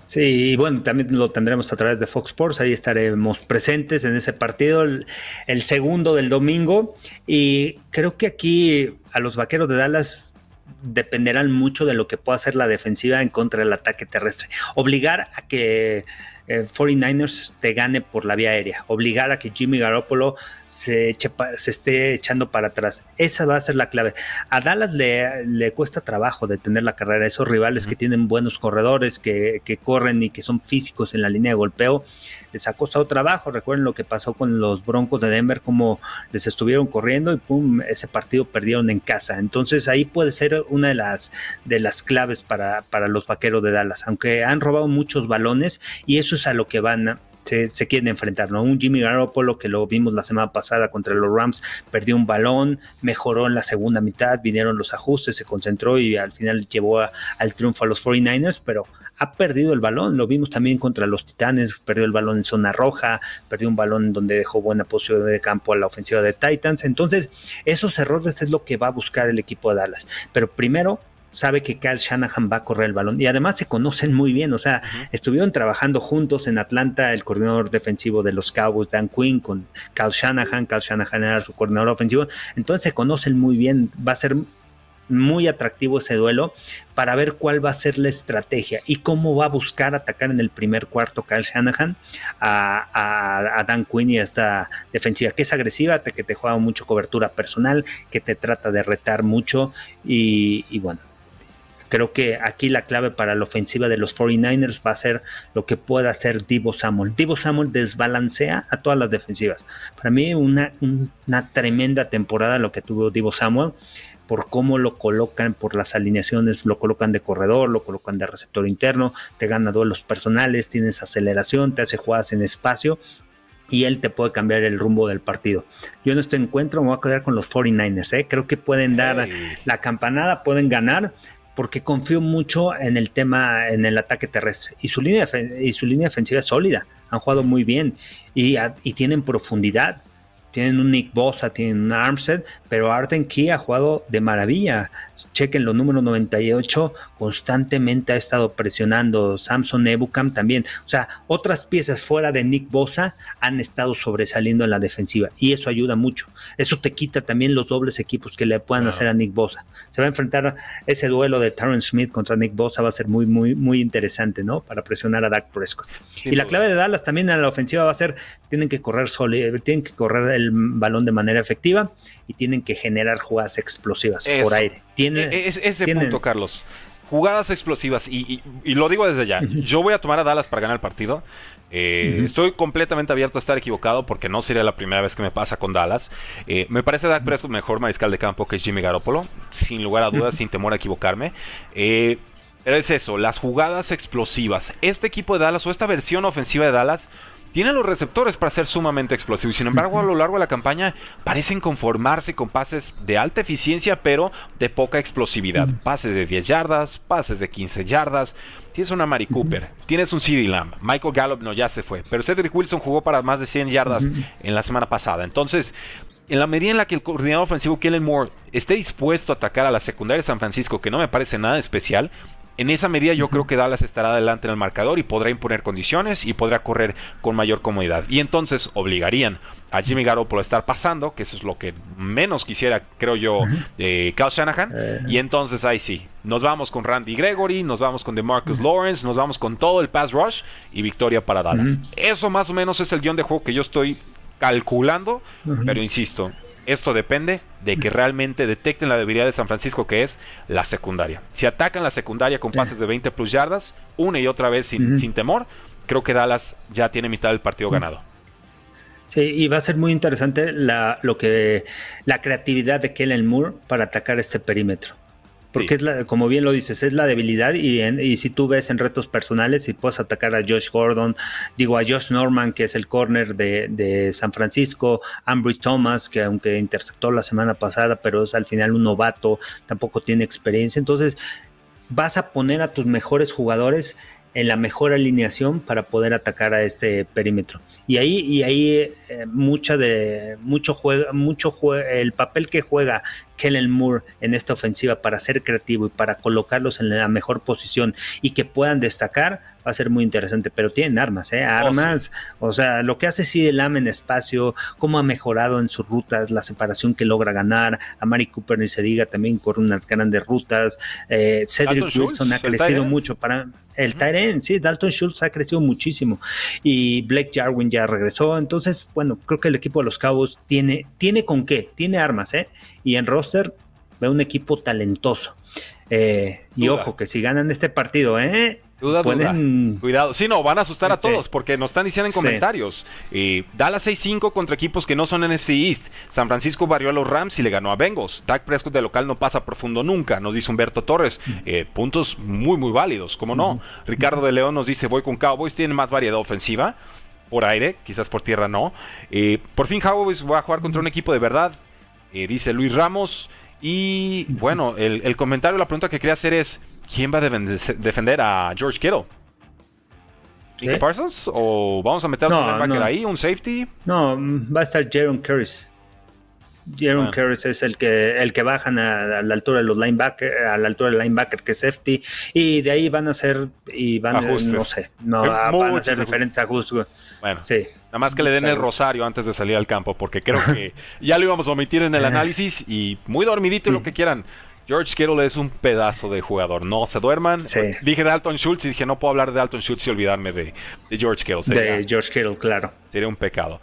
Sí, y bueno, también lo tendremos a través de Fox Sports, ahí estaremos presentes en ese partido, el, segundo del domingo, y creo que aquí a los Vaqueros de Dallas dependerán mucho de lo que pueda hacer la defensiva en contra del ataque terrestre. Obligar a que 49ers te gane por la vía aérea, obligar a que Jimmy Garoppolo se, se esté echando para atrás. Esa va a ser la clave. A Dallas le, le cuesta trabajo detener la carrera. Esos rivales que tienen buenos corredores, que, que, corren y que son físicos en la línea de golpeo, les ha costado trabajo. Recuerden lo que pasó con los Broncos de Denver, como les estuvieron corriendo y pum, ese partido perdieron en casa. Entonces ahí puede ser una de las, de las claves para, para los vaqueros de Dallas, aunque han robado muchos balones y eso es a lo que van se, quieren enfrentar, ¿no? Un Jimmy Garoppolo que lo vimos la semana pasada contra los Rams, perdió un balón, mejoró en la segunda mitad, vinieron los ajustes, se concentró y al final llevó al triunfo a los 49ers, pero ha perdido el balón, lo vimos también contra los Titanes, perdió el balón en zona roja, perdió un balón donde dejó buena posición de campo a la ofensiva de Titans, entonces esos errores es lo que va a buscar el equipo de Dallas, pero primero sabe que Kyle Shanahan va a correr el balón y además se conocen muy bien, o sea, estuvieron trabajando juntos en Atlanta, el coordinador defensivo de los Cowboys, Dan Quinn, con Kyle Shanahan, Kyle Shanahan era su coordinador ofensivo, entonces se conocen muy bien, va a ser muy atractivo ese duelo para ver cuál va a ser la estrategia y cómo va a buscar atacar en el primer cuarto Kyle Shanahan a, Dan Quinn y a esta defensiva que es agresiva, que te juega mucho cobertura personal, que te trata de retar mucho y bueno, Creo que aquí la clave para la ofensiva de los 49ers va a ser lo que pueda hacer Divo Samuel. Divo Samuel desbalancea a todas las defensivas. Para mí una, una tremenda temporada lo que tuvo Divo Samuel por cómo lo colocan, por las alineaciones, lo colocan de corredor, lo colocan de receptor interno, te gana duelos personales, tienes aceleración, te hace jugadas en espacio y él te puede cambiar el rumbo del partido. Yo en este encuentro me voy a quedar con los 49ers, ¿eh? creo que pueden dar la campanada, pueden ganar, porque confío mucho en el tema, en el ataque terrestre. Y su línea, y su línea defensiva es sólida. Han jugado muy bien y, y tienen profundidad tienen un Nick Bosa, tienen un Armstead, pero Arden Key ha jugado de maravilla. Chequen los números 98, constantemente ha estado presionando. Samson Ebukam también. O sea, otras piezas fuera de Nick Bosa han estado sobresaliendo en la defensiva y eso ayuda mucho. Eso te quita también los dobles equipos que le puedan hacer a Nick Bosa. Se va a enfrentar ese duelo de Taron Smith contra Nick Bosa, va a ser muy, muy, muy interesante, ¿no? Para presionar a Dak Prescott. y la clave de Dallas también en la ofensiva va a ser, tienen que correr tienen que correr el balón de manera efectiva y tienen que generar jugadas explosivas por aire. Tiene, e-, es, ese punto, Carlos. Jugadas explosivas, y, lo digo desde ya. Yo voy a tomar a Dallas para ganar el partido. Eh, estoy completamente abierto a estar equivocado porque no sería la primera vez que me pasa con Dallas. Eh, me parece Dak Prescott mejor mariscal de campo que Jimmy Garoppolo, sin lugar a dudas, sin temor a equivocarme. Eh, pero es eso, las jugadas explosivas. Este equipo de Dallas o esta versión ofensiva de Dallas tiene los receptores para ser sumamente explosivos. Sin embargo, a lo largo de la campaña parecen conformarse con pases de alta eficiencia, pero de poca explosividad. Pases de 10 yardas, pases de 15 yardas. Tienes una Mari Cooper, tienes un CD Lamb. Michael Gallup no, ya se fue. Pero Cedric Wilson jugó para más de 100 yardas en la semana pasada. Entonces, en la medida en la que el coordinador ofensivo Kellen Moore esté dispuesto a atacar a la secundaria de San Francisco, que no me parece nada especial, en esa medida yo creo que Dallas estará adelante en el marcador y podrá imponer condiciones y podrá correr con mayor comodidad. Y entonces obligarían a Jimmy Garoppolo a estar pasando, que eso es lo que menos quisiera, creo yo, de Kyle Shanahan. Eh. Y entonces ahí sí, nos vamos con Randy Gregory, nos vamos con DeMarcus Lawrence, nos vamos con todo el pass rush y victoria para Dallas. Eso más o menos es el guion de juego que yo estoy calculando, pero insisto, Esto depende de que realmente detecten la debilidad de San Francisco, que es la secundaria. Si atacan la secundaria con pases de 20 plus yardas, una y otra vez sin, sin temor, creo que Dallas ya tiene mitad del partido ganado. Sí, y va a ser muy interesante la, lo que, la creatividad de Kellen Moore para atacar este perímetro. Porque es la, como bien lo dices, es la debilidad y, y, si tú ves en retos personales, si puedes atacar a Josh Gordon, digo a Josh Norman, que es el corner de, de San Francisco, Ambry Thomas, que aunque interceptó la semana pasada, pero es al final un novato, tampoco tiene experiencia. Entonces, vas a poner a tus mejores jugadores en la mejor alineación para poder atacar a este perímetro. Y ahí, y ahí eh, mucha de, mucho juega, mucho juega, el papel que juega Kellen Moore en esta ofensiva para ser creativo y para colocarlos en la mejor posición y que puedan destacar va a ser muy interesante, pero tienen armas, ¿eh? Oh, armas, o sea, lo que hace CD Lamb en espacio, cómo ha mejorado en sus rutas, la separación que logra ganar, a Mari Cooper ni se diga, también corre unas grandes rutas, eh, Cedric Wilson ha crecido mucho para el uh sí, Dalton Schultz ha crecido muchísimo y Blake Jarwin ya regresó, entonces, bueno, creo que el equipo de los Cabos tiene, tiene con qué, tiene armas, ¿eh? Y en roster ve un equipo talentoso. Eh, y ojo, que si ganan este partido, ¿eh? Duda, Cuidado. Sí, no, van a asustar a todos porque nos están diciendo en comentarios. Eh, Dallas 6-5 contra equipos que no son NFC East. San Francisco barrió a los Rams y le ganó a Bengals. Dak Prescott de local no pasa profundo nunca, nos dice Humberto Torres. Eh, puntos muy, muy válidos, ¿cómo no? Ricardo de León nos dice, voy con Cowboys, tiene más variedad ofensiva. Por aire, quizás por tierra no. Eh, por fin Cowboys va a jugar contra un equipo de verdad. dice Luis Ramos. Y bueno, el, el comentario, la pregunta que quería hacer es... ¿quién va a defender a George Kittle? ¿Nick Parsons? ¿O vamos a meter a un linebacker ahí, un safety? No, va a estar Jaron Curris. Jaron ah. es el que, el que bajan a, la altura de los linebackers, a la altura del linebacker que es safety, y de ahí van a ser, y van a, no sé, no, van a ser diferentes ajustes. Bueno, sí. Nada más que le den el rosario antes de salir al campo, porque creo que ya lo íbamos a omitir en el análisis y muy dormidito lo que quieran. George Kittle es un pedazo de jugador. No se duerman. Dije de Alton Schultz y dije no puedo hablar de Alton Schultz y olvidarme de, George Kittle. de George Kittle, claro. Sería un pecado.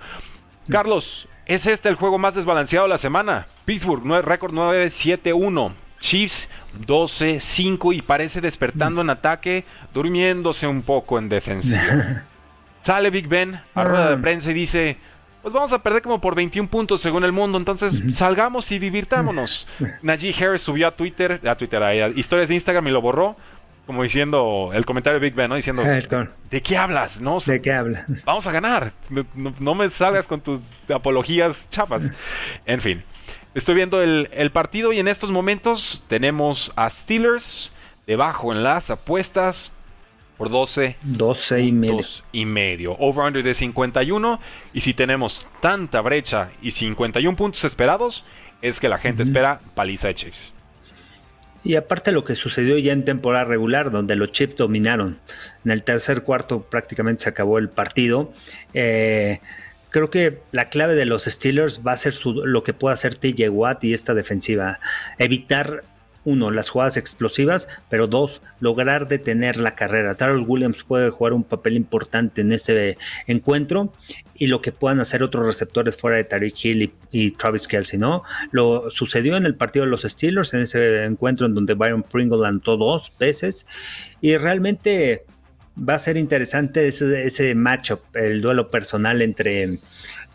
Carlos, ¿es este el juego más desbalanceado de la semana? Pittsburgh, récord 9-7-1. Chiefs 12-5 y parece despertando en ataque, durmiéndose un poco en defensiva. Sale Big Ben a rueda de ah. prensa y dice, pues vamos a perder como por 21 puntos según el mundo. Entonces, salgamos y divirtámonos. Najee Harris subió a Twitter, a Twitter, a, historias de Instagram y lo borró. Como diciendo el comentario de Big Ben, ¿no? Diciendo, ¿de qué hablas? No, ¿De qué hablas? Vamos a ganar. No, me salgas con tus apologías chapas. En fin, estoy viendo el, el partido y en estos momentos tenemos a Steelers debajo en las apuestas por 12. 12 y medio. y medio. Over-under de 51. Y si tenemos tanta brecha y 51 puntos esperados, es que la gente espera paliza de Chiefs. Y aparte lo que sucedió ya en temporada regular, donde los Chiefs dominaron. En el tercer cuarto prácticamente se acabó el partido. Eh, creo que la clave de los Steelers va a ser lo que pueda hacer TJ Watt y esta defensiva. Evitar uno, las jugadas explosivas, pero dos, lograr detener la carrera. Tarol Williams puede jugar un papel importante en este encuentro y lo que puedan hacer otros receptores fuera de Tariq Hill y, Travis Kelsey, ¿no? Lo sucedió en el partido de los Steelers, en ese encuentro en donde Byron Pringle lanzó dos veces y realmente va a ser interesante ese, matchup, el duelo personal entre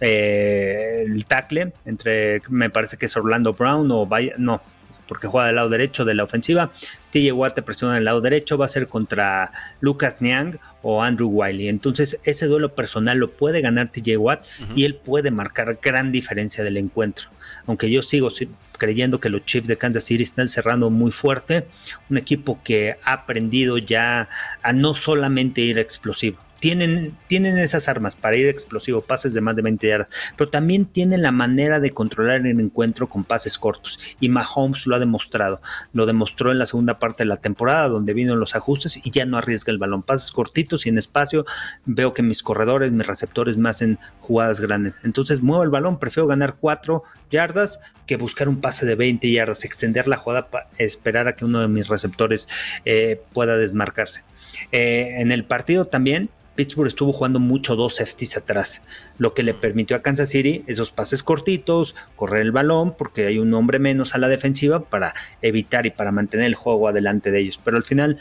eh, el tackle, entre me parece que es Orlando Brown o vaya, no, porque juega del lado derecho de la ofensiva. TJ Watt te presiona del lado derecho, va a ser contra Lucas Niang o Andrew Wiley. Entonces, ese duelo personal lo puede ganar TJ Watt y él puede marcar gran diferencia del encuentro. Aunque yo sigo creyendo que los Chiefs de Kansas City están cerrando muy fuerte, un equipo que ha aprendido ya a no solamente ir explosivo, tienen, tienen esas armas para ir explosivo, pases de más de 20 yardas, pero también tienen la manera de controlar el encuentro con pases cortos. Y Mahomes lo ha demostrado. Lo demostró en la segunda parte de la temporada, donde vino los ajustes y ya no arriesga el balón. Pases cortitos y en espacio. Veo que mis corredores, mis receptores me hacen jugadas grandes. Entonces muevo el balón, prefiero ganar 4 yardas que buscar un pase de 20 yardas, extender la jugada para esperar a que uno de mis receptores eh, pueda desmarcarse. Eh, en el partido también, Pittsburgh estuvo jugando mucho dos safeties atrás, lo que le permitió a Kansas City esos pases cortitos, correr el balón, porque hay un hombre menos a la defensiva para evitar y para mantener el juego adelante de ellos. Pero al final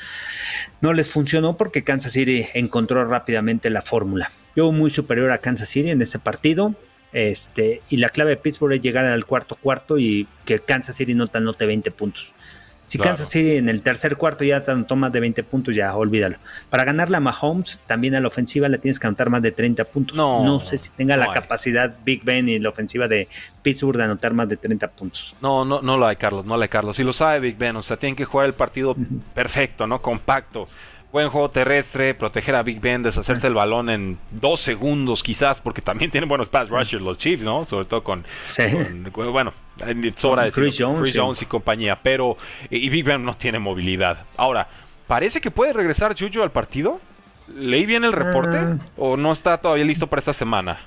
no les funcionó porque Kansas City encontró rápidamente la fórmula. Yo muy superior a Kansas City en este partido. Este, y la clave de Pittsburgh es llegar al cuarto cuarto y que Kansas City no te anote 20 puntos. Si Kansas City en el tercer cuarto ya toma de 20 puntos, ya olvídalo. Para ganarle a Mahomes, también a la ofensiva le tienes que anotar más de 30 puntos. No, sé si tenga la capacidad Big Ben y la ofensiva de Pittsburgh de anotar más de 30 puntos. No, no, no lo hay, Carlos, no lo hay, Carlos. Si lo sabe Big Ben, o sea, tienen que jugar el partido perfecto, ¿no? Compacto buen juego terrestre, proteger a Big Ben, deshacerse el balón en dos segundos quizás, porque también tienen buenos pass rushers los Chiefs, ¿no? Sobre todo con, bueno, sobra de Chris, Jones, y compañía, pero y Big Ben no tiene movilidad. Ahora, parece que puede regresar Juju al partido. ¿Leí bien el reporte ah. o no está todavía listo para esta semana?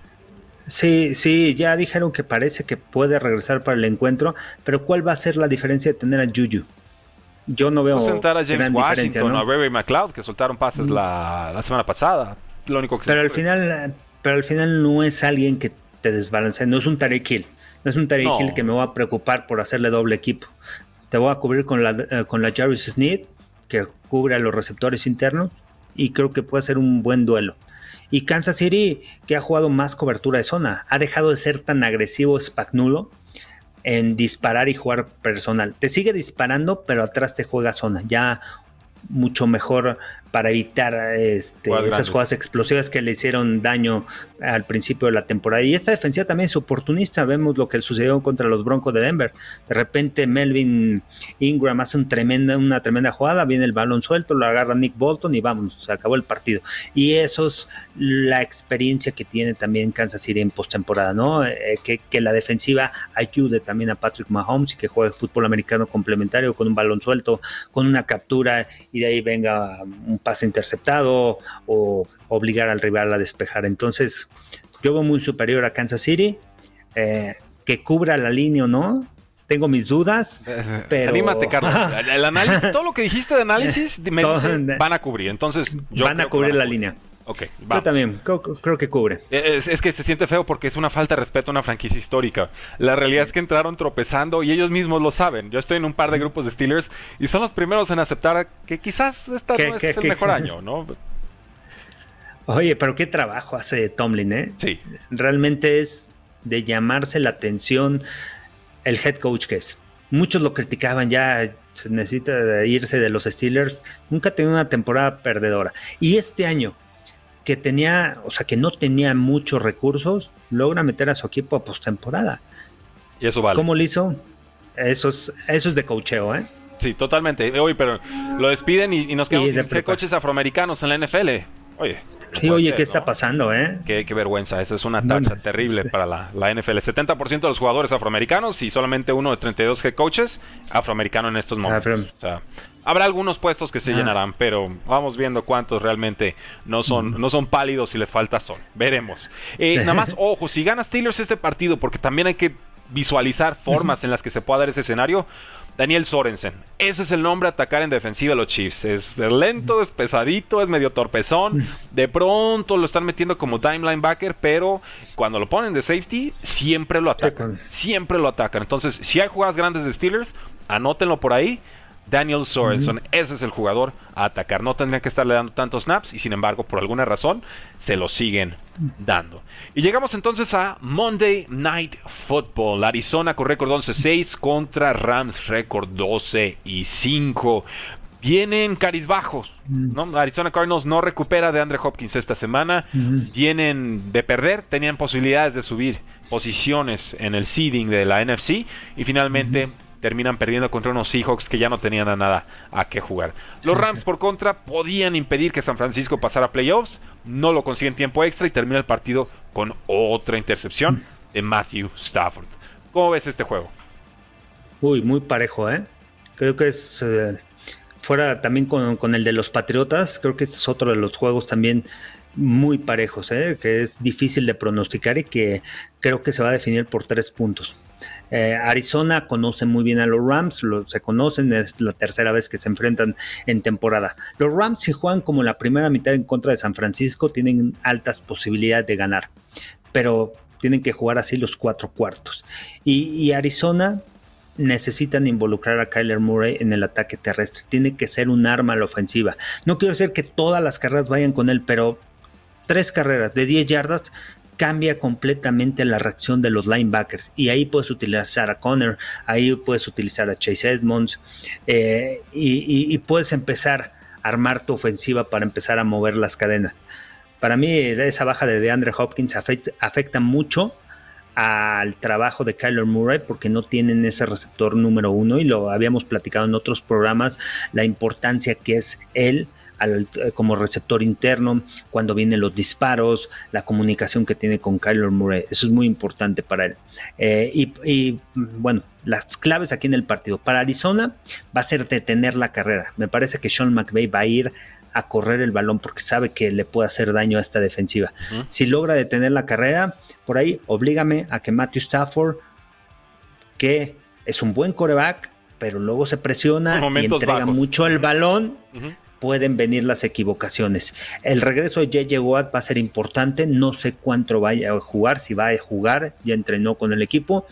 Sí, sí, ya dijeron que parece que puede regresar para el encuentro, pero ¿cuál va a ser la diferencia de tener a Juju? Yo no veo. sentar a James Washington, a Ray McLeod, que soltaron pases la, semana pasada. Lo único que pero al final, pero al final no es alguien que te desbalancee, no es un Tarek Hill. No es un Tarek Hill que me voy a preocupar por hacerle doble equipo. Te voy a cubrir con la, eh, con la Jarvis Sneed, que cubre a los receptores internos, y creo que puede ser un buen duelo. Y Kansas City, que ha jugado más cobertura de zona, ha dejado de ser tan agresivo Spagnulo en disparar y jugar personal. Te sigue disparando, pero atrás te juega zona. Ya mucho mejor para evitar este, esas jugadas explosivas que le hicieron daño al principio de la temporada. Y esta defensiva también es oportunista. Vemos lo que sucedió contra los Broncos de Denver. De repente Melvin Ingram hace un tremenda, una tremenda jugada, viene el balón suelto, lo agarra Nick Bolton y vamos, se acabó el partido. Y eso es la experiencia que tiene también Kansas City en postemporada, ¿no? Eh, que, que, la defensiva ayude también a Patrick Mahomes y que juegue fútbol americano complementario con un balón suelto, con una captura y de ahí venga un pase interceptado o obligar al rival a despejar. Entonces, yo veo muy superior a Kansas City. Eh, que cubra la línea o no, tengo mis dudas, pero... Anímate, Carlos. El análisis, todo lo que dijiste de análisis, me van a cubrir. Entonces, yo van a cubrir la línea. Ok, Yo también creo, que cubre. Es, es, que se siente feo porque es una falta de respeto a una franquicia histórica. La realidad es que entraron tropezando y ellos mismos lo saben. Yo estoy en un par de grupos de Steelers y son los primeros en aceptar que quizás esta no es el mejor año, ¿no? Oye, pero qué trabajo hace Tomlin, ¿eh? Sí. Realmente es de llamarse la atención el head coach que es. Muchos lo criticaban, ya se necesita irse de los Steelers. Nunca ha tenido una temporada perdedora. Y este año, que tenía, o sea, que no tenía muchos recursos, logra meter a su equipo a postemporada. Y eso vale. ¿Cómo lo hizo? Eso es, eso es de cocheo, ¿eh? Sí, totalmente. Oye, pero lo despiden y, nos quedamos sin coches afroamericanos en la NFL. Oye. sí, oye, ¿qué está pasando, eh? Qué, vergüenza. Esa es una tacha terrible para la, la, NFL. 70% de los jugadores afroamericanos y solamente uno de 32 head coaches afroamericano en estos momentos. o sea, Habrá algunos puestos que se ah. llenarán, pero vamos viendo cuántos realmente no son, no son pálidos y les falta sol. Veremos. Eh, nada más, ojo, si gana Steelers este partido, porque también hay que visualizar formas en las que se pueda dar ese escenario. Daniel Sorensen, ese es el nombre a atacar en defensiva de los Chiefs. Es lento, es pesadito, es medio torpezón. De pronto lo están metiendo como time linebacker, pero cuando lo ponen de safety, siempre lo atacan. Siempre lo atacan. Entonces, si hay jugadas grandes de Steelers, anótenlo por ahí Daniel Sorensen, ese es el jugador a atacar. No tendría que estarle dando tantos snaps y sin embargo, por alguna razón, se lo siguen dando. Y llegamos entonces a Monday Night Football. Arizona con récord 11-6 contra Rams récord 12 y 5. Vienen carizbajos, ¿no? Arizona Cardinals no recupera de Andre Hopkins esta semana. Vienen de perder, tenían posibilidades de subir posiciones en el seeding de la NFC y finalmente terminan perdiendo contra unos Seahawks que ya no tenían a nada a qué jugar. Los Rams, por contra, podían impedir que San Francisco pasara a playoffs, no lo consiguen tiempo extra y termina el partido con otra intercepción de Matthew Stafford. ¿Cómo ves este juego? Uy, muy parejo, ¿eh? Creo que es. Eh, fuera también con, con, el de los Patriotas, creo que este es otro de los juegos también muy parejos, ¿eh? que es difícil de pronosticar y que creo que se va a definir por tres puntos. Eh, Arizona conoce muy bien a los Rams, se conocen, es la tercera vez que se enfrentan en temporada. Los Rams, si juegan como la primera mitad en contra de San Francisco, tienen altas posibilidades de ganar, pero tienen que jugar así los cuatro cuartos. Y, Arizona necesitan involucrar a Kyler Murray en el ataque terrestre. Tiene que ser un arma a la ofensiva. No quiero decir que todas las carreras vayan con él, pero tres carreras de 10 yardas cambia completamente la reacción de los linebackers. Y ahí puedes utilizar a Connor, ahí puedes utilizar a Chase Edmonds eh, y, puedes empezar a armar tu ofensiva para empezar a mover las cadenas. Para mí esa baja de DeAndre Hopkins afecta, mucho al trabajo de Kyler Murray porque no tienen ese receptor número uno y lo habíamos platicado en otros programas, la importancia que es él eh, como receptor interno, cuando vienen los disparos, la comunicación que tiene con Kyler Murray. Eso es muy importante para él. Eh, y, bueno, las claves aquí en el partido. Para Arizona va a ser detener la carrera. Me parece que Sean McVay va a ir a correr el balón porque sabe que le puede hacer daño a esta defensiva. Si logra detener la carrera, por ahí oblígame a que Matthew Stafford, que es un buen coreback, pero luego se presiona y entrega mucho el balón, pueden venir las equivocaciones. El regreso de JJ Watt va a ser importante, no sé cuánto vaya a jugar, si va a jugar, ya entrenó con el equipo,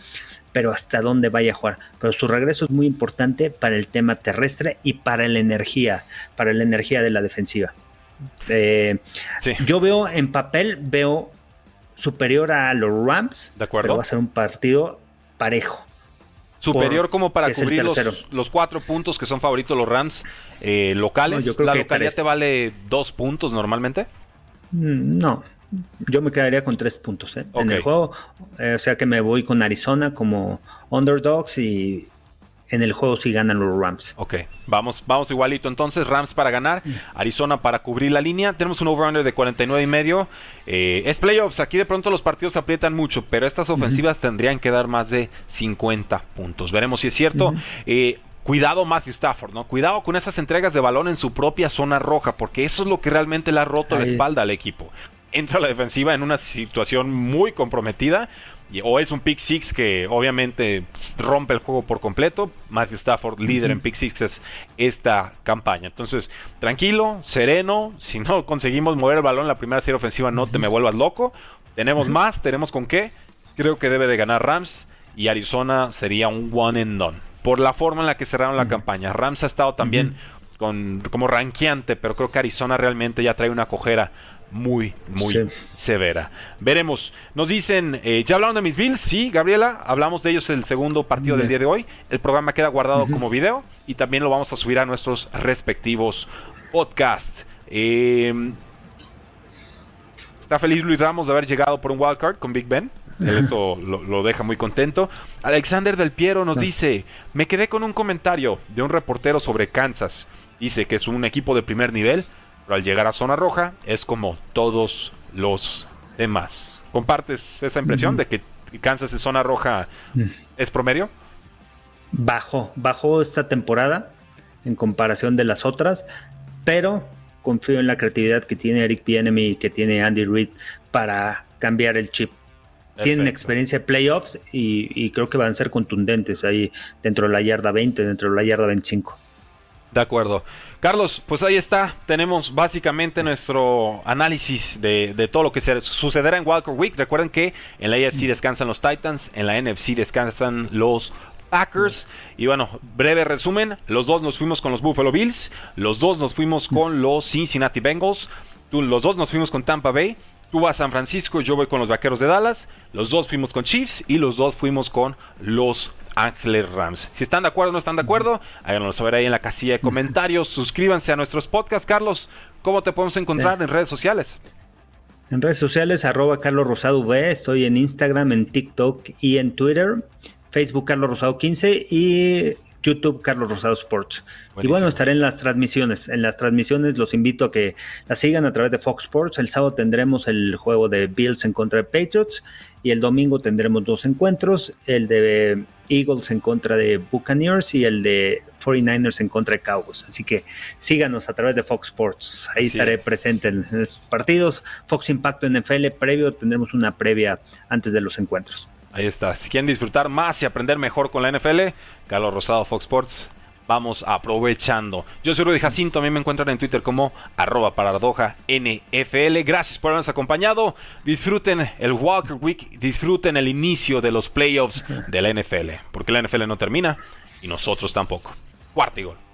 pero hasta dónde vaya a jugar. Pero su regreso es muy importante para el tema terrestre y para la energía, para la energía de la defensiva. Eh, yo veo en papel, veo superior a los Rams, ¿De acuerdo? pero va a ser un partido parejo superior como para cubrir los, cuatro puntos que son favoritos los Rams eh, locales. ¿La localidad te vale dos puntos normalmente? Mm, no, yo me quedaría con tres puntos ¿eh? en el juego. Eh, o sea que me voy con Arizona como underdogs y en el juego si ganan los Rams. Ok, vamos, vamos igualito. Entonces, Rams para ganar. Arizona para cubrir la línea. Tenemos un over-under de 49 y medio. Eh, es playoffs, aquí de pronto los partidos aprietan mucho, pero estas ofensivas tendrían que dar más de 50 puntos. Veremos si es cierto. Eh, cuidado Matthew Stafford, ¿no? Cuidado con esas entregas de balón en su propia zona roja, porque eso es lo que realmente le ha roto la espalda al equipo. Entra a la defensiva en una situación muy comprometida o es un pick six que obviamente rompe el juego por completo. Matthew Stafford, líder en pick sixes esta campaña. Entonces, tranquilo, sereno. Si no conseguimos mover el balón en la primera serie ofensiva, no te me vuelvas loco. Tenemos más, tenemos con qué. Creo que debe de ganar Rams y Arizona sería un one and done. Por la forma en la que cerraron la campaña. Rams ha estado también con, como ranqueante, pero creo que Arizona realmente ya trae una cojera muy, muy severa. Veremos. Nos dicen, eh, ¿ya hablaron de mis Bills? Sí, Gabriela, hablamos de ellos el segundo partido del día de hoy. El programa queda guardado como video y también lo vamos a subir a nuestros respectivos podcasts. Em, está feliz Luis Ramos de haber llegado por un wildcard con Big Ben. Eso lo, lo, deja muy contento. Alexander Del Piero nos dice, me quedé con un comentario de un reportero sobre Kansas. Dice que es un equipo de primer nivel, al llegar a zona roja es como todos los demás. ¿Compartes esa impresión de que Kansas en zona roja es promedio? Bajo, bajo esta temporada en comparación de las otras, pero confío en la creatividad que tiene Eric Bienemy y que tiene Andy Reid para cambiar el chip. Tienen experiencia de playoffs y, y, creo que van a ser contundentes ahí dentro de la yarda 20, dentro de la yarda 25. De acuerdo. Carlos, pues ahí está. Tenemos básicamente nuestro análisis de, todo lo que sucederá en Walker Week. Recuerden que en la AFC descansan los Titans, en la NFC descansan los Packers. Y bueno, breve resumen: los dos nos fuimos con los Buffalo Bills, los dos nos fuimos con los Cincinnati Bengals, los dos nos fuimos con Tampa Bay. Tú vas a San Francisco, yo voy con los Vaqueros de Dallas. Los dos fuimos con Chiefs y los dos fuimos con los Ángeles Rams. Si están de acuerdo o no están de acuerdo, háganos saber ahí en la casilla de comentarios. Suscríbanse a nuestros podcasts. Carlos, ¿cómo te podemos encontrar en redes sociales? En redes sociales, arroba Carlos Rosado V. Estoy en Instagram, en TikTok y en Twitter. Facebook Carlos Rosado 15 y YouTube Carlos Rosado Sports. Y bueno, estaré en las transmisiones. En las transmisiones los invito a que las sigan a través de Fox Sports. El sábado tendremos el juego de Bills en contra de Patriots y el domingo tendremos dos encuentros, el de Eagles en contra de Buccaneers y el de 49ers en contra de Cowboys. Así que síganos a través de Fox Sports. Ahí estaré presente en estos partidos. Fox Impacto NFL previo, tendremos una previa antes de los encuentros. Ahí está. Si quieren disfrutar más y aprender mejor con la NFL, Carlos Rosado, Fox Sports, vamos aprovechando. Yo soy Rudy Jacinto, a mí me encuentran en Twitter como arroba paradoja NFL. Gracias por habernos acompañado. Disfruten el Walker Week, disfruten el inicio de los playoffs de la NFL, porque la NFL no termina y nosotros tampoco. Cuarto y gol.